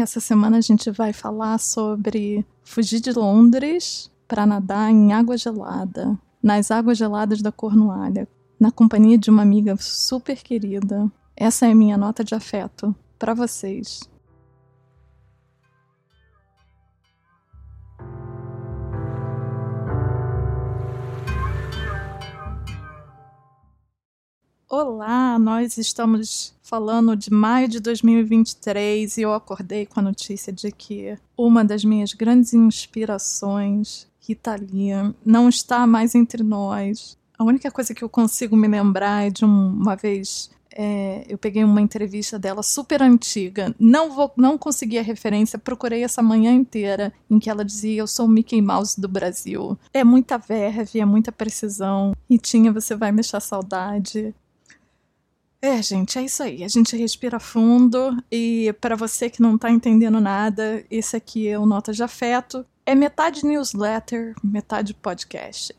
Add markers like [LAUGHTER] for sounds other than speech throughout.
Essa semana a gente vai falar sobre fugir de Londres para nadar em água gelada, nas águas geladas da Cornualha, na companhia de uma amiga super querida. Essa é a minha nota de afeto para vocês. Olá, nós estamos falando de maio de 2023 e eu acordei com a notícia de que uma das minhas grandes inspirações, Rita Lee, não está mais entre nós. A única coisa que eu consigo me lembrar é de uma vez é, eu peguei uma entrevista dela super antiga, não vou, não consegui a referência, procurei essa manhã inteira em que ela dizia eu sou o Mickey Mouse do Brasil. É muita verve, é muita precisão. E tinha você vai me deixar saudade. É, gente, é isso aí. A gente respira fundo e para você que não tá entendendo nada, esse aqui é o Nota de Afeto. É metade newsletter, metade podcast.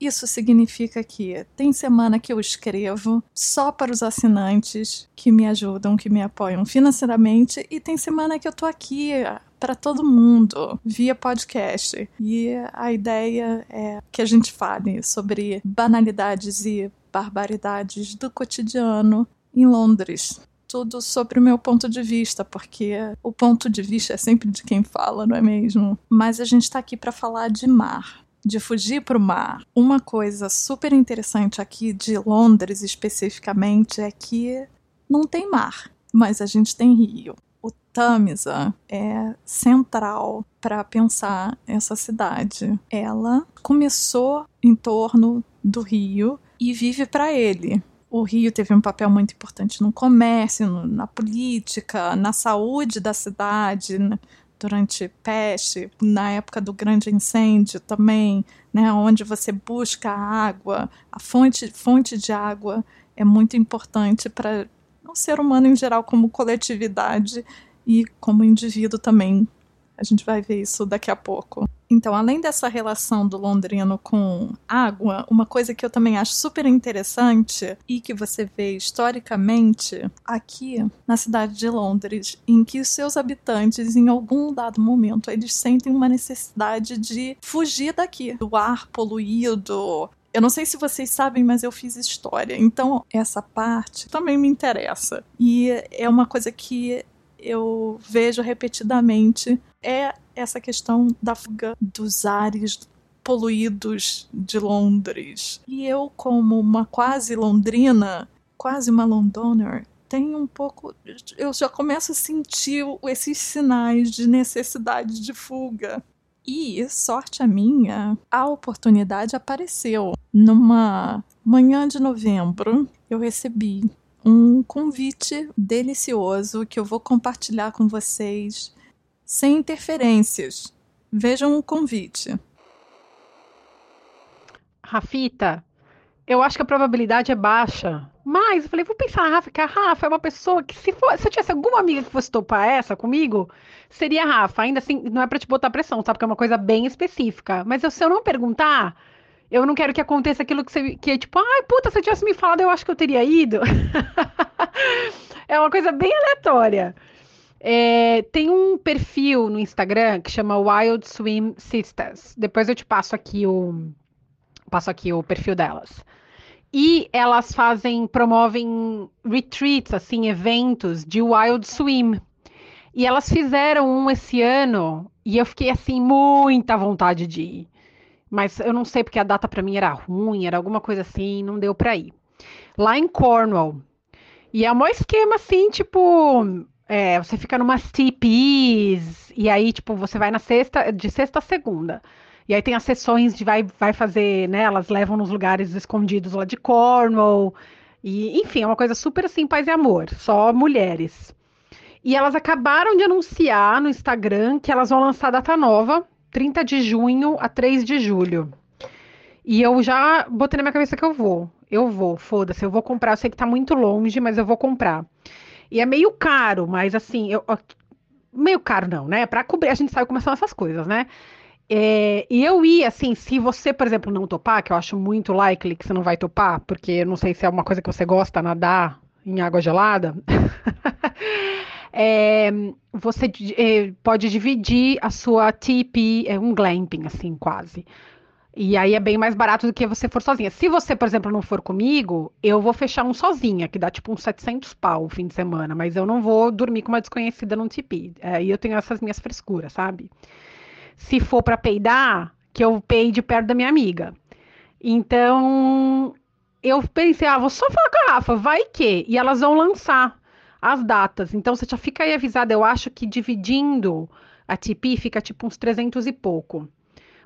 Isso significa que tem semana que eu escrevo só para os assinantes que me ajudam, que me apoiam financeiramente, e tem semana que eu tô aqui para todo mundo via podcast. E a ideia é que a gente fale sobre banalidades e barbaridades do cotidiano em Londres. Tudo sobre o meu ponto de vista, porque o ponto de vista é sempre de quem fala, não é mesmo? Mas a gente está aqui para falar de mar, de fugir para o mar. Uma coisa super interessante aqui de Londres especificamente é que não tem mar, mas a gente tem rio. O Tamisa é central para pensar essa cidade. Ela começou em torno do rio e vive para ele. O Rio teve um papel muito importante no comércio, no, na política, na saúde da cidade, né? durante peste, na época do grande incêndio também, né, onde você busca a água, a fonte, fonte de água é muito importante para o ser humano em geral como coletividade e como indivíduo também. A gente vai ver isso daqui a pouco. Então, além dessa relação do londrino com água, uma coisa que eu também acho super interessante e que você vê historicamente aqui na cidade de Londres, em que os seus habitantes, em algum dado momento, eles sentem uma necessidade de fugir daqui, do ar poluído, eu não sei se vocês sabem, mas eu fiz história, então essa parte também me interessa. E é uma coisa que eu vejo repetidamente é essa questão da fuga dos ares poluídos de Londres. E eu, como uma quase londrina, quase uma londoner, tenho um pouco. Eu já começo a sentir esses sinais de necessidade de fuga. E, sorte a minha, a oportunidade apareceu. Numa manhã de novembro, eu recebi um convite delicioso que eu vou compartilhar com vocês sem interferências. Vejam o convite. Rafita, eu acho que a probabilidade é baixa. Mas eu falei, vou pensar na Rafa, que a Rafa é uma pessoa que, se, for, se eu tivesse alguma amiga que fosse topar essa comigo, seria a Rafa. Ainda assim, não é pra te botar pressão, sabe? Porque é uma coisa bem específica. Mas eu, se eu não perguntar, eu não quero que aconteça aquilo que você. Que é tipo, ai, puta, se eu tivesse me falado, eu acho que eu teria ido. [LAUGHS] é uma coisa bem aleatória. É, tem um perfil no Instagram que chama Wild Swim Sisters. Depois eu te passo aqui o passo aqui o perfil delas. E elas fazem, promovem retreats, assim, eventos de Wild Swim. E elas fizeram um esse ano e eu fiquei assim muita vontade de ir. Mas eu não sei porque a data para mim era ruim, era alguma coisa assim, não deu para ir. Lá em Cornwall. E é um esquema assim, tipo, é, você fica numas TPs, e aí, tipo, você vai na sexta, de sexta a segunda. E aí tem as sessões de vai, vai fazer, né? Elas levam nos lugares escondidos lá de Cornwall. E, enfim, é uma coisa super assim, paz e amor, só mulheres. E elas acabaram de anunciar no Instagram que elas vão lançar data nova, 30 de junho a 3 de julho. E eu já botei na minha cabeça que eu vou. Eu vou, foda-se, eu vou comprar. Eu sei que tá muito longe, mas eu vou comprar. E é meio caro, mas assim, eu, meio caro não, né? Para cobrir, a gente sabe como são essas coisas, né? É, e eu ia, assim, se você, por exemplo, não topar, que eu acho muito likely que você não vai topar, porque eu não sei se é uma coisa que você gosta, nadar em água gelada. [LAUGHS] é, você é, pode dividir a sua TP, é um glamping, assim, quase. E aí é bem mais barato do que você for sozinha. Se você, por exemplo, não for comigo, eu vou fechar um sozinha, que dá tipo uns 700 pau o fim de semana, mas eu não vou dormir com uma desconhecida num tipi. Aí eu tenho essas minhas frescuras, sabe? Se for para peidar, que eu peide perto da minha amiga. Então, eu pensei, ah, vou só falar com a Rafa, vai que? E elas vão lançar as datas. Então, você já fica aí avisada. Eu acho que dividindo a TP fica tipo uns 300 e pouco.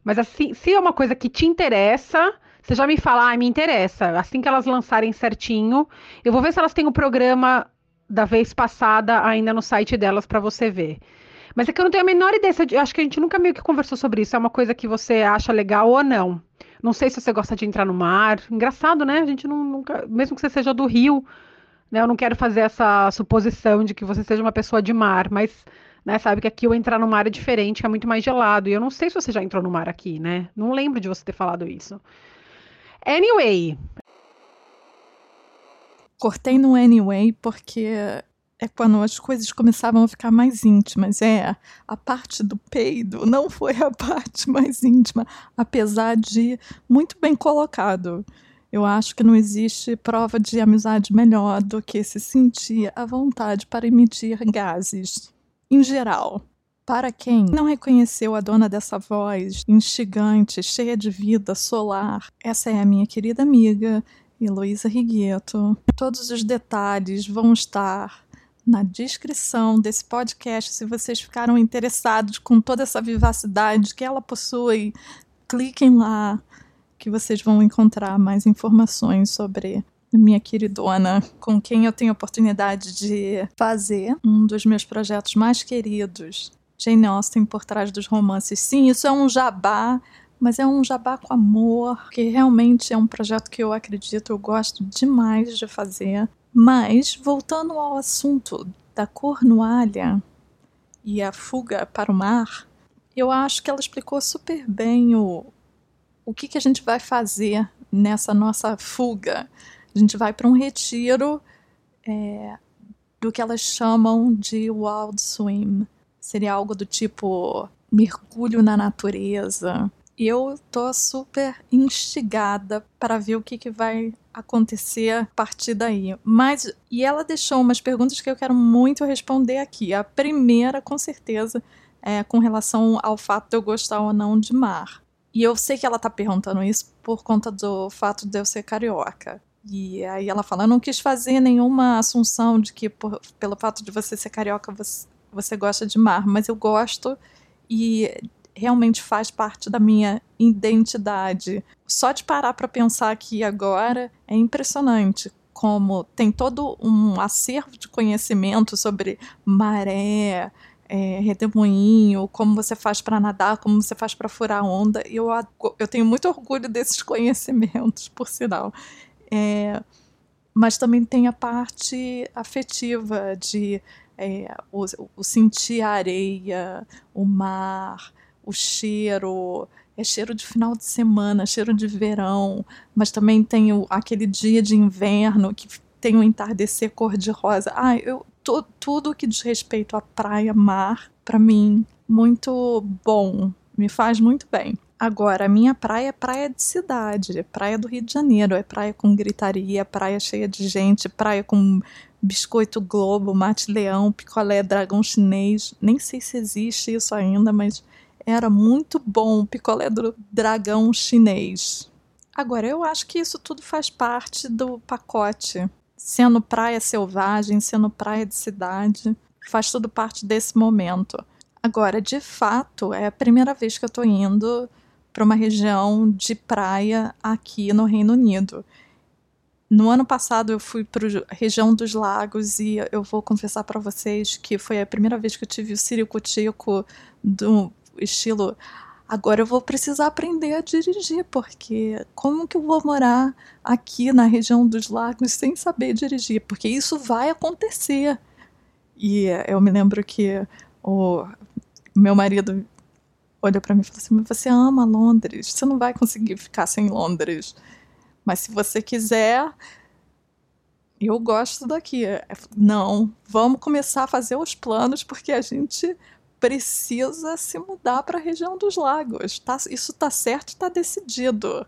Mas assim, se é uma coisa que te interessa, você já me fala, ah, me interessa. Assim que elas lançarem certinho, eu vou ver se elas têm o programa da vez passada ainda no site delas para você ver. Mas é que eu não tenho a menor ideia. Eu acho que a gente nunca meio que conversou sobre isso. É uma coisa que você acha legal ou não. Não sei se você gosta de entrar no mar. Engraçado, né? A gente não, nunca. Mesmo que você seja do Rio, né? Eu não quero fazer essa suposição de que você seja uma pessoa de mar, mas né? Sabe que aqui eu entrar no mar é diferente, é muito mais gelado. E eu não sei se você já entrou no mar aqui, né? Não lembro de você ter falado isso. Anyway. Cortei no anyway porque é quando as coisas começavam a ficar mais íntimas. É, a parte do peido não foi a [LAUGHS] parte mais íntima, apesar de muito bem colocado. Eu acho que não existe prova de amizade melhor do que se sentir à vontade para emitir gases em geral. Para quem não reconheceu a dona dessa voz instigante, cheia de vida, solar, essa é a minha querida amiga Heloísa Rigueto. Todos os detalhes vão estar na descrição desse podcast. Se vocês ficaram interessados com toda essa vivacidade que ela possui, cliquem lá que vocês vão encontrar mais informações sobre minha queridona, com quem eu tenho a oportunidade de fazer um dos meus projetos mais queridos, Jane Austen por trás dos romances. Sim, isso é um jabá, mas é um jabá com amor, que realmente é um projeto que eu acredito, eu gosto demais de fazer. Mas, voltando ao assunto da cornualha e a fuga para o mar, eu acho que ela explicou super bem o, o que, que a gente vai fazer nessa nossa fuga a gente vai para um retiro é, do que elas chamam de wild swim. Seria algo do tipo mergulho na natureza. E eu tô super instigada para ver o que, que vai acontecer a partir daí. Mas, e ela deixou umas perguntas que eu quero muito responder aqui. A primeira, com certeza, é com relação ao fato de eu gostar ou não de mar. E eu sei que ela tá perguntando isso por conta do fato de eu ser carioca. E aí ela fala: Eu não quis fazer nenhuma assunção de que, por, pelo fato de você ser carioca, você, você gosta de mar, mas eu gosto e realmente faz parte da minha identidade. Só de parar para pensar aqui agora é impressionante como tem todo um acervo de conhecimento sobre maré, é, redemoinho, como você faz para nadar, como você faz para furar onda. Eu, eu tenho muito orgulho desses [LAUGHS] conhecimentos, por sinal. É, mas também tem a parte afetiva de é, o, o, sentir a areia, o mar, o cheiro, é cheiro de final de semana, cheiro de verão, mas também tem o, aquele dia de inverno que tem o entardecer cor-de-rosa. Ah, eu, to, tudo que diz respeito à praia, mar, para mim, muito bom, me faz muito bem. Agora, a minha praia é praia de cidade, é praia do Rio de Janeiro, é praia com gritaria, praia cheia de gente, praia com biscoito globo, mate leão, picolé dragão chinês. Nem sei se existe isso ainda, mas era muito bom picolé do dragão chinês. Agora, eu acho que isso tudo faz parte do pacote. Sendo praia selvagem, sendo praia de cidade, faz tudo parte desse momento. Agora, de fato, é a primeira vez que eu tô indo para uma região de praia aqui no Reino Unido. No ano passado eu fui para a região dos lagos e eu vou confessar para vocês que foi a primeira vez que eu tive o ciricutico do estilo agora eu vou precisar aprender a dirigir, porque como que eu vou morar aqui na região dos lagos sem saber dirigir? Porque isso vai acontecer. E eu me lembro que o meu marido olhou para mim e falou assim: Mas você ama Londres, você não vai conseguir ficar sem Londres. Mas se você quiser, eu gosto daqui. Não, vamos começar a fazer os planos porque a gente precisa se mudar para a região dos lagos. Tá, isso tá certo, está decidido.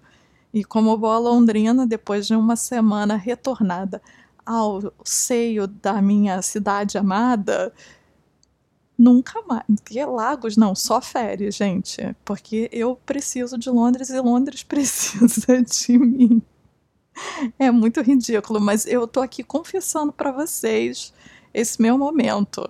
E como boa londrina, depois de uma semana retornada ao seio da minha cidade amada, nunca mais. Que Lagos não, só férias, gente. Porque eu preciso de Londres e Londres [LAUGHS] precisa de mim. É muito ridículo, mas eu tô aqui confessando para vocês esse meu momento.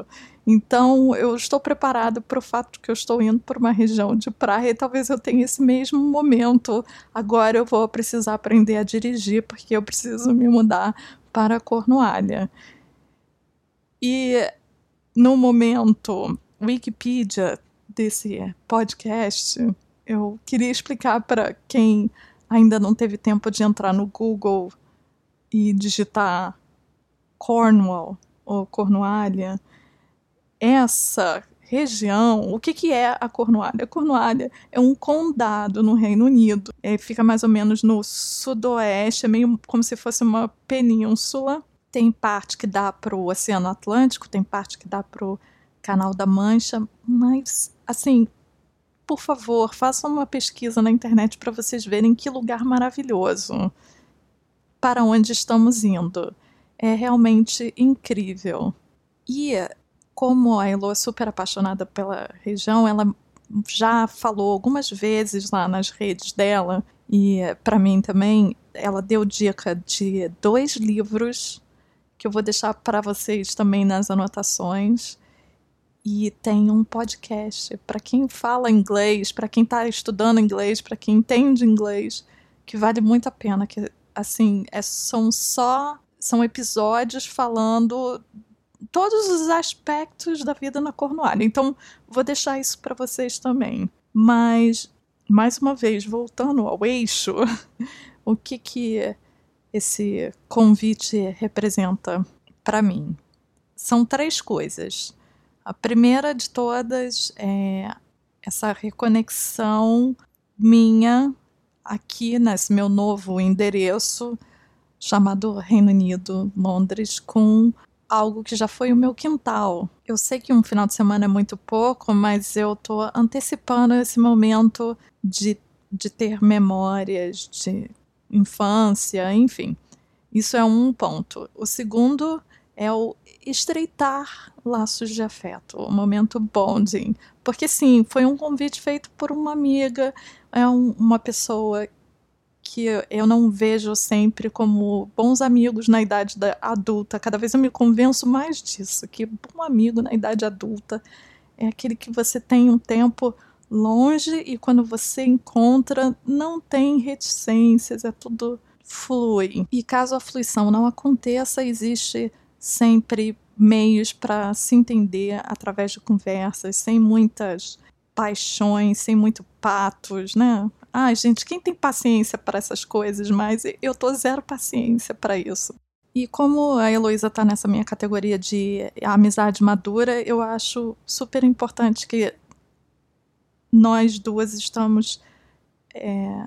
Então, eu estou preparado para o fato de que eu estou indo para uma região de praia e talvez eu tenha esse mesmo momento. Agora eu vou precisar aprender a dirigir porque eu preciso me mudar para Cornualha. E no momento Wikipedia desse podcast, eu queria explicar para quem ainda não teve tempo de entrar no Google e digitar Cornwall ou Cornualha, essa região, o que, que é a Cornualha? A Cornualha é um condado no Reino Unido, é, fica mais ou menos no sudoeste, é meio como se fosse uma península. Tem parte que dá para o Oceano Atlântico, tem parte que dá para o Canal da Mancha, mas assim, por favor, façam uma pesquisa na internet para vocês verem que lugar maravilhoso para onde estamos indo. É realmente incrível. E como a Elo é super apaixonada pela região, ela já falou algumas vezes lá nas redes dela e para mim também, ela deu dica de dois livros que eu vou deixar para vocês também nas anotações e tem um podcast para quem fala inglês, para quem está estudando inglês, para quem entende inglês, que vale muito a pena. Que assim, é, são só são episódios falando todos os aspectos da vida na Cornualha. Então, vou deixar isso para vocês também. Mas mais uma vez, voltando ao eixo, [LAUGHS] o que que esse convite representa para mim? São três coisas. A primeira de todas é essa reconexão minha aqui nesse meu novo endereço chamado Reino Unido, Londres, com algo que já foi o meu quintal. Eu sei que um final de semana é muito pouco, mas eu estou antecipando esse momento de, de ter memórias de infância, enfim. Isso é um ponto. O segundo é o estreitar laços de afeto, o momento bonding. Porque, sim, foi um convite feito por uma amiga, é um, uma pessoa que eu não vejo sempre como bons amigos na idade adulta. Cada vez eu me convenço mais disso, que bom amigo na idade adulta é aquele que você tem um tempo longe e quando você encontra não tem reticências, é tudo flui. E caso a fluição não aconteça, existe sempre meios para se entender através de conversas, sem muitas paixões, sem muito patos, né? Ai, gente, quem tem paciência para essas coisas? Mas eu tô zero paciência para isso. E como a Heloísa tá nessa minha categoria de amizade madura, eu acho super importante que nós duas estamos é,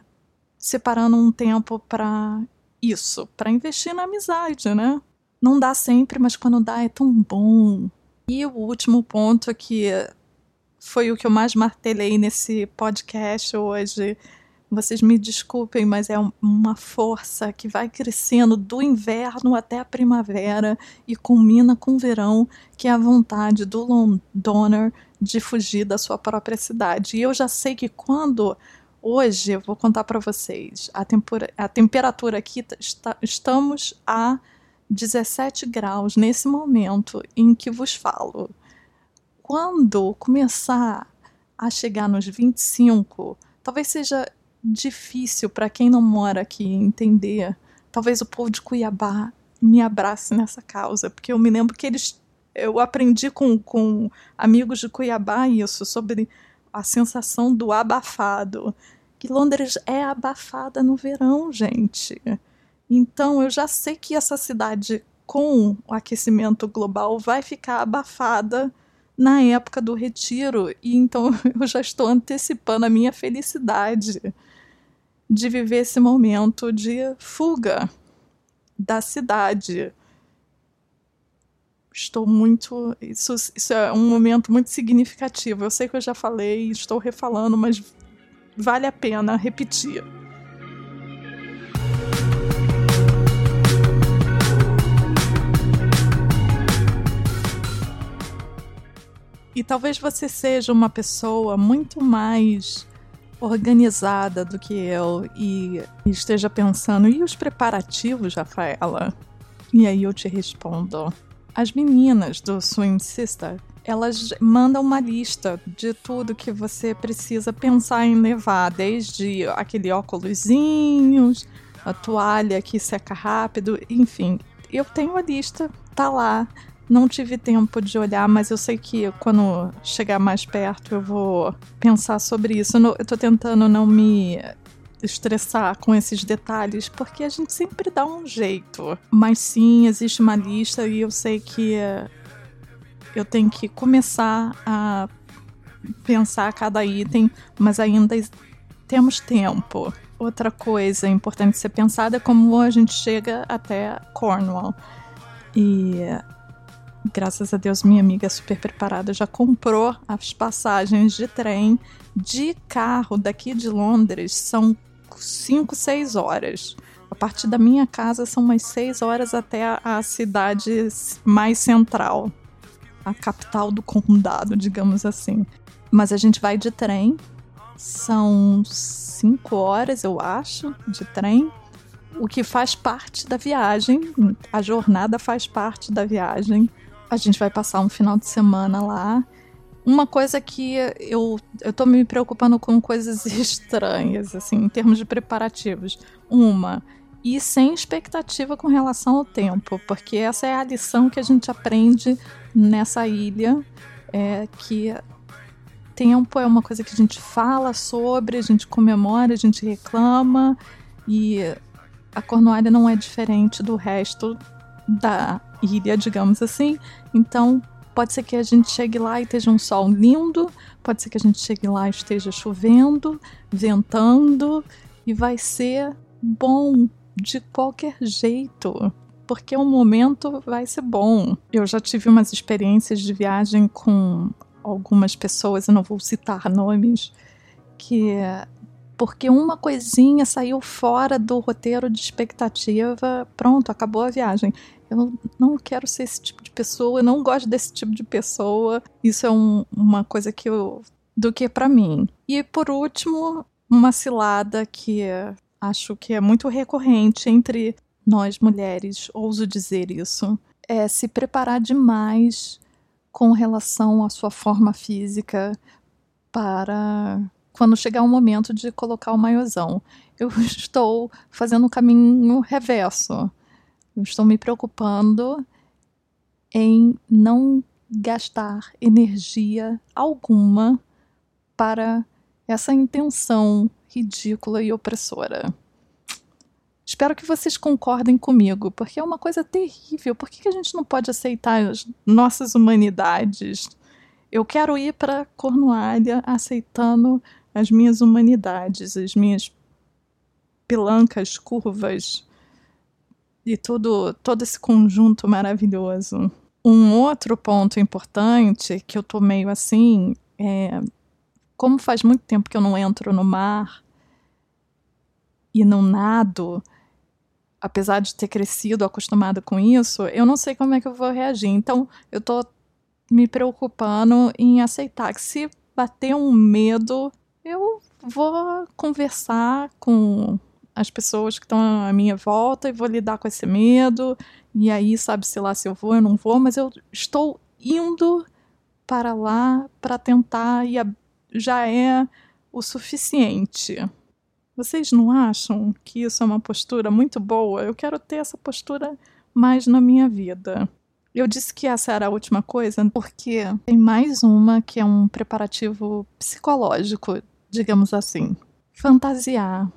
separando um tempo para isso, para investir na amizade, né? Não dá sempre, mas quando dá é tão bom. E o último ponto que foi o que eu mais martelei nesse podcast hoje. Vocês me desculpem, mas é uma força que vai crescendo do inverno até a primavera e culmina com o verão, que é a vontade do Londoner de fugir da sua própria cidade. E eu já sei que quando hoje eu vou contar para vocês a, a temperatura aqui está, estamos a 17 graus nesse momento em que vos falo. Quando começar a chegar nos 25, talvez seja difícil para quem não mora aqui entender. Talvez o povo de Cuiabá me abrace nessa causa, porque eu me lembro que eles. Eu aprendi com, com amigos de Cuiabá isso, sobre a sensação do abafado. Que Londres é abafada no verão, gente. Então eu já sei que essa cidade com o aquecimento global vai ficar abafada na época do retiro e então [LAUGHS] eu já estou antecipando a minha felicidade de viver esse momento de fuga da cidade estou muito. Isso, isso é um momento muito significativo. Eu sei que eu já falei, estou refalando, mas vale a pena repetir. E talvez você seja uma pessoa muito mais organizada do que eu e esteja pensando, e os preparativos, Rafaela? E aí eu te respondo: as meninas do Swim Sister elas mandam uma lista de tudo que você precisa pensar em levar, desde aquele óculosinhos, a toalha que seca rápido, enfim. Eu tenho a lista, tá lá. Não tive tempo de olhar, mas eu sei que quando chegar mais perto eu vou pensar sobre isso. Eu tô tentando não me estressar com esses detalhes, porque a gente sempre dá um jeito. Mas sim, existe uma lista e eu sei que eu tenho que começar a pensar cada item, mas ainda temos tempo. Outra coisa importante ser pensada é como a gente chega até Cornwall. E graças a Deus, minha amiga super preparada já comprou as passagens de trem. De carro daqui de Londres são 5, 6 horas. A partir da minha casa são umas 6 horas até a cidade mais central, a capital do condado, digamos assim. Mas a gente vai de trem, são 5 horas, eu acho, de trem o que faz parte da viagem, a jornada faz parte da viagem. A gente vai passar um final de semana lá. Uma coisa que eu, eu tô me preocupando com coisas [LAUGHS] estranhas, assim, em termos de preparativos. Uma, e sem expectativa com relação ao tempo, porque essa é a lição que a gente aprende nessa ilha, é que tempo é uma coisa que a gente fala sobre, a gente comemora, a gente reclama, e a Cornualha não é diferente do resto da ilha, digamos assim. Então, pode ser que a gente chegue lá e esteja um sol lindo, pode ser que a gente chegue lá e esteja chovendo, ventando, e vai ser bom de qualquer jeito. Porque o momento vai ser bom. Eu já tive umas experiências de viagem com algumas pessoas, eu não vou citar [LAUGHS] nomes, que porque uma coisinha saiu fora do roteiro de expectativa, pronto, acabou a viagem. Eu não quero ser esse tipo de pessoa, eu não gosto desse tipo de pessoa. Isso é um, uma coisa que eu. do que para mim. E por último, uma cilada que acho que é muito recorrente entre nós mulheres, ouso dizer isso, é se preparar demais com relação à sua forma física para quando chegar o momento de colocar o maiozão. Eu [LAUGHS] estou fazendo o caminho reverso. Eu estou me preocupando em não gastar energia alguma para essa intenção ridícula e opressora. Espero que vocês concordem comigo, porque é uma coisa terrível. Por que a gente não pode aceitar as nossas humanidades? Eu quero ir para Cornualha aceitando as minhas humanidades, as minhas pilancas curvas e tudo, todo esse conjunto maravilhoso. Um outro ponto importante que eu tô meio assim é como faz muito tempo que eu não entro no mar e não nado, apesar de ter crescido acostumada com isso, eu não sei como é que eu vou reagir. Então, eu tô me preocupando em aceitar que se bater um medo, eu vou conversar com as pessoas que estão à minha volta e vou lidar com esse medo. E aí, sabe-se lá se eu vou ou não vou, mas eu estou indo para lá para tentar e já é o suficiente. Vocês não acham que isso é uma postura muito boa? Eu quero ter essa postura mais na minha vida. Eu disse que essa era a última coisa porque tem mais uma que é um preparativo psicológico, digamos assim. Fantasiar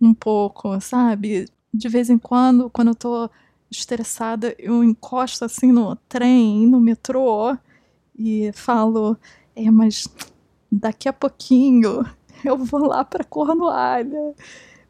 um pouco, sabe? De vez em quando, quando eu tô estressada, eu encosto assim no trem, no metrô e falo: é, mas daqui a pouquinho eu vou lá para Cornualha.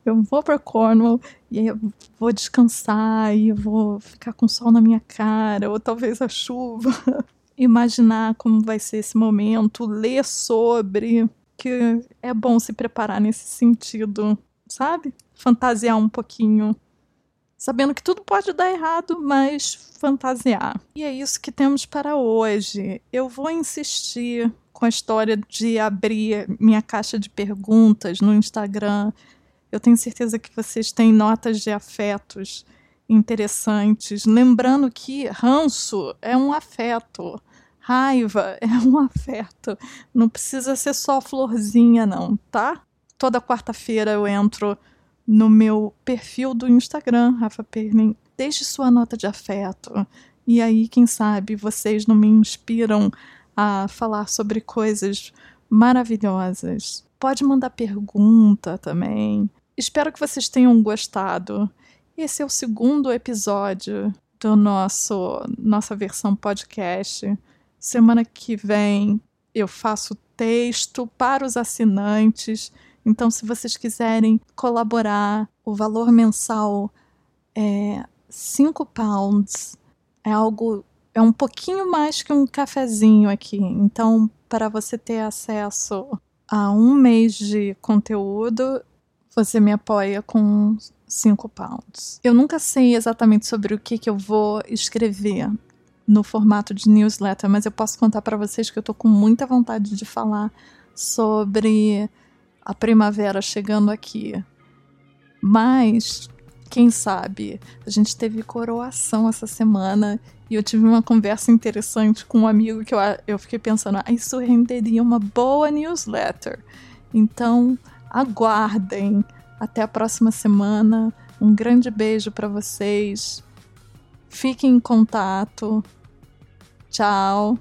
eu vou para Cornwall e aí eu vou descansar e eu vou ficar com sol na minha cara, ou talvez a chuva. [LAUGHS] Imaginar como vai ser esse momento, ler sobre, que é bom se preparar nesse sentido, sabe? Fantasiar um pouquinho. Sabendo que tudo pode dar errado, mas fantasiar. E é isso que temos para hoje. Eu vou insistir com a história de abrir minha caixa de perguntas no Instagram. Eu tenho certeza que vocês têm notas de afetos interessantes. Lembrando que ranço é um afeto. Raiva [LAUGHS] é um afeto. Não precisa ser só florzinha, não, tá? Toda quarta-feira eu entro no meu perfil do Instagram, Rafa Pernin. Deixe sua nota de afeto. E aí, quem sabe, vocês não me inspiram a falar sobre coisas maravilhosas. Pode mandar pergunta também. Espero que vocês tenham gostado. Esse é o segundo episódio do nosso nossa versão podcast. Semana que vem eu faço texto para os assinantes. Então, se vocês quiserem colaborar, o valor mensal é 5 pounds. É algo é um pouquinho mais que um cafezinho aqui. Então, para você ter acesso a um mês de conteúdo, você me apoia com 5 pounds. Eu nunca sei exatamente sobre o que, que eu vou escrever no formato de newsletter, mas eu posso contar para vocês que eu tô com muita vontade de falar sobre a primavera chegando aqui. Mas, quem sabe, a gente teve coroação essa semana e eu tive uma conversa interessante com um amigo que eu, eu fiquei pensando, ah, isso renderia uma boa newsletter. Então, aguardem. Até a próxima semana. Um grande beijo para vocês. Fiquem em contato. Ciao.